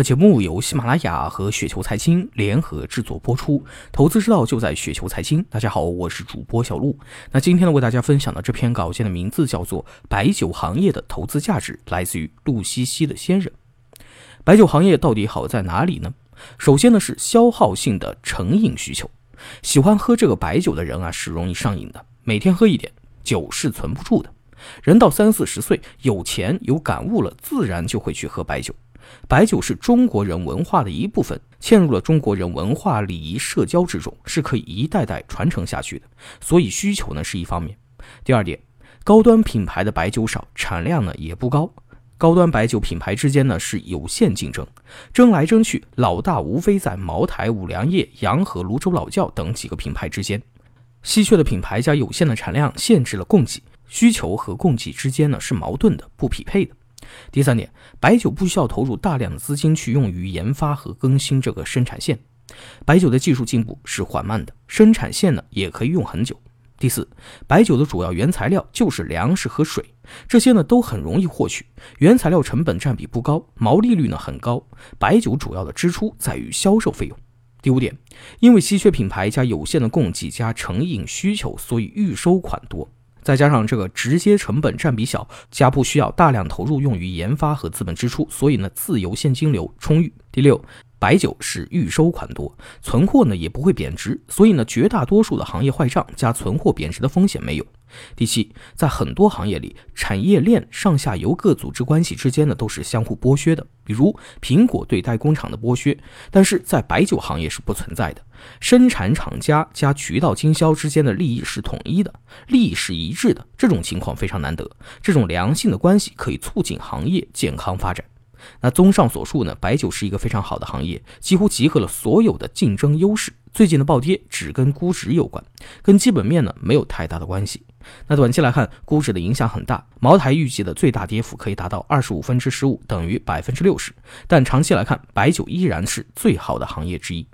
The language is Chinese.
本节目由喜马拉雅和雪球财经联合制作播出，投资之道就在雪球财经。大家好，我是主播小璐。那今天呢，为大家分享的这篇稿件的名字叫做《白酒行业的投资价值》，来自于露西西的先人。白酒行业到底好在哪里呢？首先呢是消耗性的成瘾需求，喜欢喝这个白酒的人啊是容易上瘾的，每天喝一点，酒是存不住的。人到三四十岁，有钱有感悟了，自然就会去喝白酒。白酒是中国人文化的一部分，嵌入了中国人文化礼仪社交之中，是可以一代代传承下去的。所以需求呢是一方面。第二点，高端品牌的白酒少，产量呢也不高。高端白酒品牌之间呢是有限竞争，争来争去，老大无非在茅台、五粮液、洋河、泸州老窖等几个品牌之间。稀缺的品牌加有限的产量，限制了供给，需求和供给之间呢是矛盾的，不匹配的。第三点，白酒不需要投入大量的资金去用于研发和更新这个生产线，白酒的技术进步是缓慢的，生产线呢也可以用很久。第四，白酒的主要原材料就是粮食和水，这些呢都很容易获取，原材料成本占比不高，毛利率呢很高。白酒主要的支出在于销售费用。第五点，因为稀缺品牌加有限的供给加成瘾需求，所以预收款多。再加上这个直接成本占比小，加不需要大量投入用于研发和资本支出，所以呢自由现金流充裕。第六。白酒是预收款多，存货呢也不会贬值，所以呢绝大多数的行业坏账加存货贬值的风险没有。第七，在很多行业里，产业链上下游各组织关系之间呢都是相互剥削的，比如苹果对代工厂的剥削，但是在白酒行业是不存在的，生产厂家加渠道经销之间的利益是统一的，利益是一致的，这种情况非常难得，这种良性的关系可以促进行业健康发展。那综上所述呢，白酒是一个非常好的行业，几乎集合了所有的竞争优势。最近的暴跌只跟估值有关，跟基本面呢没有太大的关系。那短期来看，估值的影响很大，茅台预计的最大跌幅可以达到二十五分之十五，等于百分之六十。但长期来看，白酒依然是最好的行业之一。